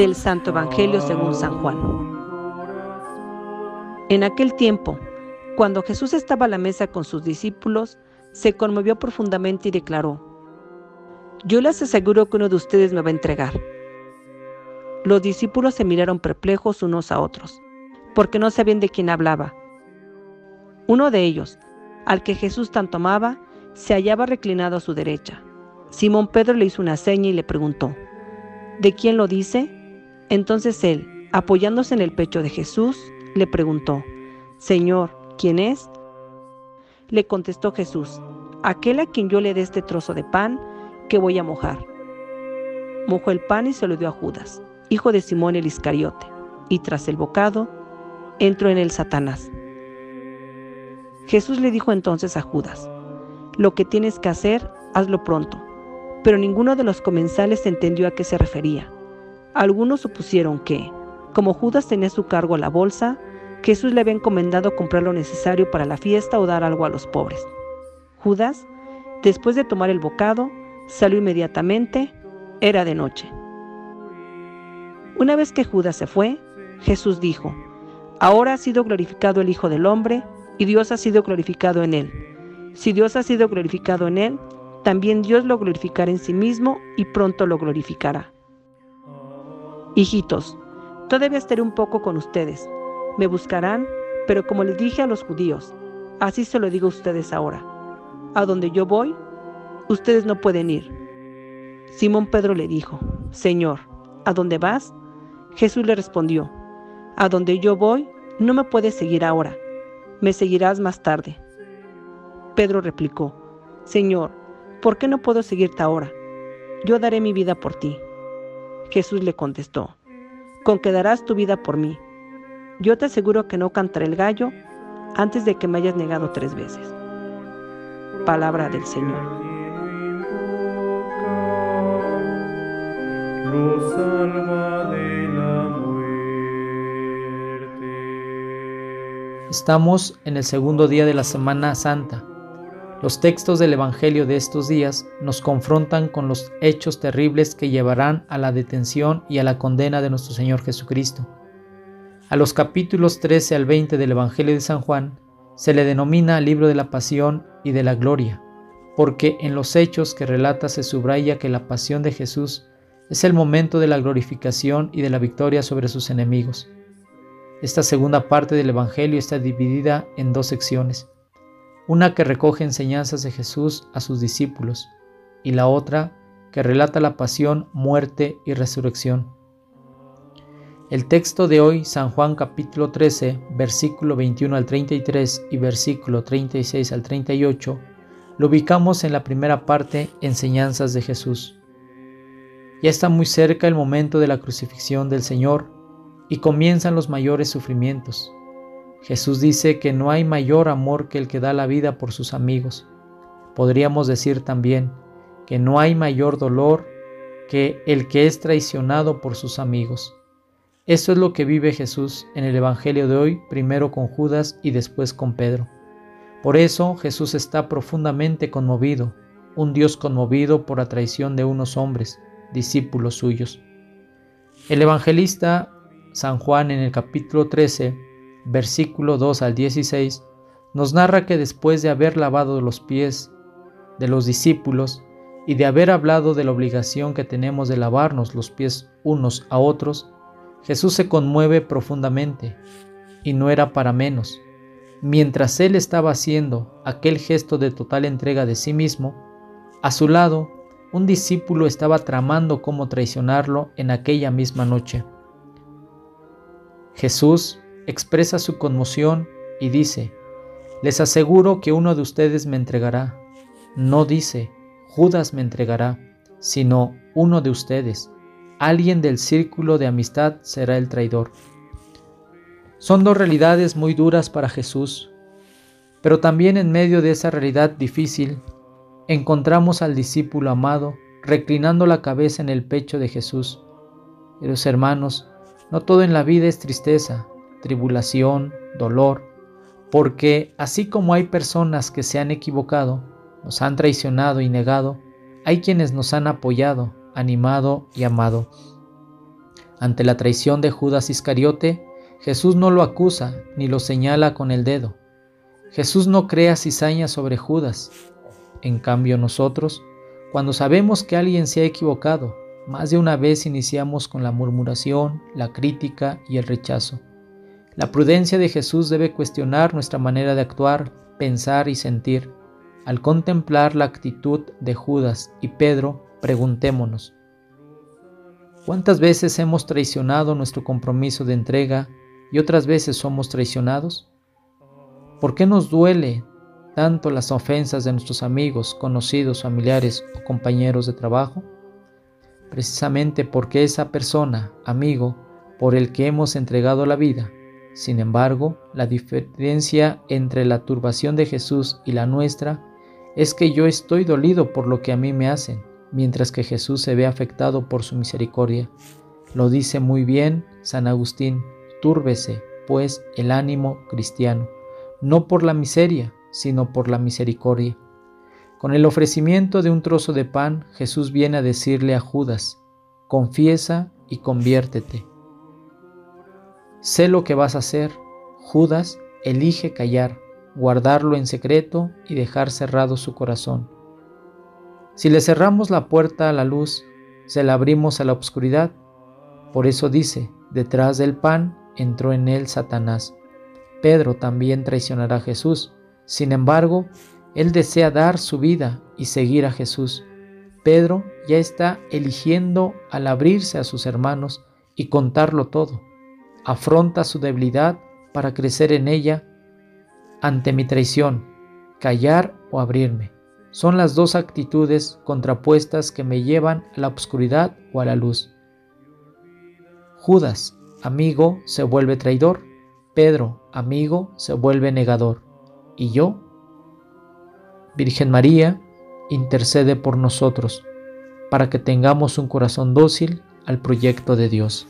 Del Santo Evangelio según San Juan. En aquel tiempo, cuando Jesús estaba a la mesa con sus discípulos, se conmovió profundamente y declaró, Yo les aseguro que uno de ustedes me va a entregar. Los discípulos se miraron perplejos unos a otros, porque no sabían de quién hablaba. Uno de ellos, al que Jesús tanto amaba, se hallaba reclinado a su derecha. Simón Pedro le hizo una seña y le preguntó, ¿de quién lo dice? Entonces él, apoyándose en el pecho de Jesús, le preguntó, Señor, ¿quién es? Le contestó Jesús, aquel a quien yo le dé este trozo de pan que voy a mojar. Mojó el pan y se lo dio a Judas, hijo de Simón el Iscariote, y tras el bocado entró en él Satanás. Jesús le dijo entonces a Judas, lo que tienes que hacer, hazlo pronto. Pero ninguno de los comensales entendió a qué se refería. Algunos supusieron que, como Judas tenía su cargo la bolsa, Jesús le había encomendado comprar lo necesario para la fiesta o dar algo a los pobres. Judas, después de tomar el bocado, salió inmediatamente, era de noche. Una vez que Judas se fue, Jesús dijo, Ahora ha sido glorificado el Hijo del Hombre, y Dios ha sido glorificado en él. Si Dios ha sido glorificado en él, también Dios lo glorificará en sí mismo y pronto lo glorificará. Hijitos, todavía estaré un poco con ustedes. Me buscarán, pero como les dije a los judíos, así se lo digo a ustedes ahora. A donde yo voy, ustedes no pueden ir. Simón Pedro le dijo, Señor, ¿a dónde vas? Jesús le respondió, A donde yo voy, no me puedes seguir ahora, me seguirás más tarde. Pedro replicó, Señor, ¿por qué no puedo seguirte ahora? Yo daré mi vida por ti. Jesús le contestó, con que darás tu vida por mí. Yo te aseguro que no cantaré el gallo antes de que me hayas negado tres veces. Palabra del Señor. Estamos en el segundo día de la Semana Santa los textos del Evangelio de estos días nos confrontan con los hechos terribles que llevarán a la detención y a la condena de nuestro Señor Jesucristo. A los capítulos 13 al 20 del Evangelio de San Juan se le denomina libro de la pasión y de la gloria, porque en los hechos que relata se subraya que la pasión de Jesús es el momento de la glorificación y de la victoria sobre sus enemigos. Esta segunda parte del Evangelio está dividida en dos secciones una que recoge enseñanzas de Jesús a sus discípulos y la otra que relata la pasión, muerte y resurrección. El texto de hoy, San Juan capítulo 13, versículo 21 al 33 y versículo 36 al 38, lo ubicamos en la primera parte, enseñanzas de Jesús. Ya está muy cerca el momento de la crucifixión del Señor y comienzan los mayores sufrimientos. Jesús dice que no hay mayor amor que el que da la vida por sus amigos. Podríamos decir también que no hay mayor dolor que el que es traicionado por sus amigos. Eso es lo que vive Jesús en el Evangelio de hoy, primero con Judas y después con Pedro. Por eso Jesús está profundamente conmovido, un Dios conmovido por la traición de unos hombres, discípulos suyos. El evangelista San Juan en el capítulo 13 versículo 2 al 16, nos narra que después de haber lavado los pies de los discípulos y de haber hablado de la obligación que tenemos de lavarnos los pies unos a otros, Jesús se conmueve profundamente, y no era para menos. Mientras él estaba haciendo aquel gesto de total entrega de sí mismo, a su lado, un discípulo estaba tramando cómo traicionarlo en aquella misma noche. Jesús expresa su conmoción y dice, les aseguro que uno de ustedes me entregará. No dice, Judas me entregará, sino uno de ustedes. Alguien del círculo de amistad será el traidor. Son dos realidades muy duras para Jesús, pero también en medio de esa realidad difícil, encontramos al discípulo amado reclinando la cabeza en el pecho de Jesús. Los hermanos, no todo en la vida es tristeza, tribulación, dolor, porque así como hay personas que se han equivocado, nos han traicionado y negado, hay quienes nos han apoyado, animado y amado. Ante la traición de Judas Iscariote, Jesús no lo acusa ni lo señala con el dedo. Jesús no crea cizaña sobre Judas. En cambio nosotros, cuando sabemos que alguien se ha equivocado, más de una vez iniciamos con la murmuración, la crítica y el rechazo. La prudencia de Jesús debe cuestionar nuestra manera de actuar, pensar y sentir. Al contemplar la actitud de Judas y Pedro, preguntémonos, ¿cuántas veces hemos traicionado nuestro compromiso de entrega y otras veces somos traicionados? ¿Por qué nos duele tanto las ofensas de nuestros amigos, conocidos, familiares o compañeros de trabajo? Precisamente porque esa persona, amigo, por el que hemos entregado la vida, sin embargo, la diferencia entre la turbación de Jesús y la nuestra es que yo estoy dolido por lo que a mí me hacen, mientras que Jesús se ve afectado por su misericordia. Lo dice muy bien San Agustín, túrbese, pues, el ánimo cristiano, no por la miseria, sino por la misericordia. Con el ofrecimiento de un trozo de pan, Jesús viene a decirle a Judas, confiesa y conviértete. Sé lo que vas a hacer. Judas elige callar, guardarlo en secreto y dejar cerrado su corazón. Si le cerramos la puerta a la luz, se la abrimos a la oscuridad. Por eso dice, detrás del pan entró en él Satanás. Pedro también traicionará a Jesús. Sin embargo, él desea dar su vida y seguir a Jesús. Pedro ya está eligiendo al abrirse a sus hermanos y contarlo todo afronta su debilidad para crecer en ella ante mi traición, callar o abrirme. Son las dos actitudes contrapuestas que me llevan a la oscuridad o a la luz. Judas, amigo, se vuelve traidor. Pedro, amigo, se vuelve negador. ¿Y yo? Virgen María, intercede por nosotros, para que tengamos un corazón dócil al proyecto de Dios.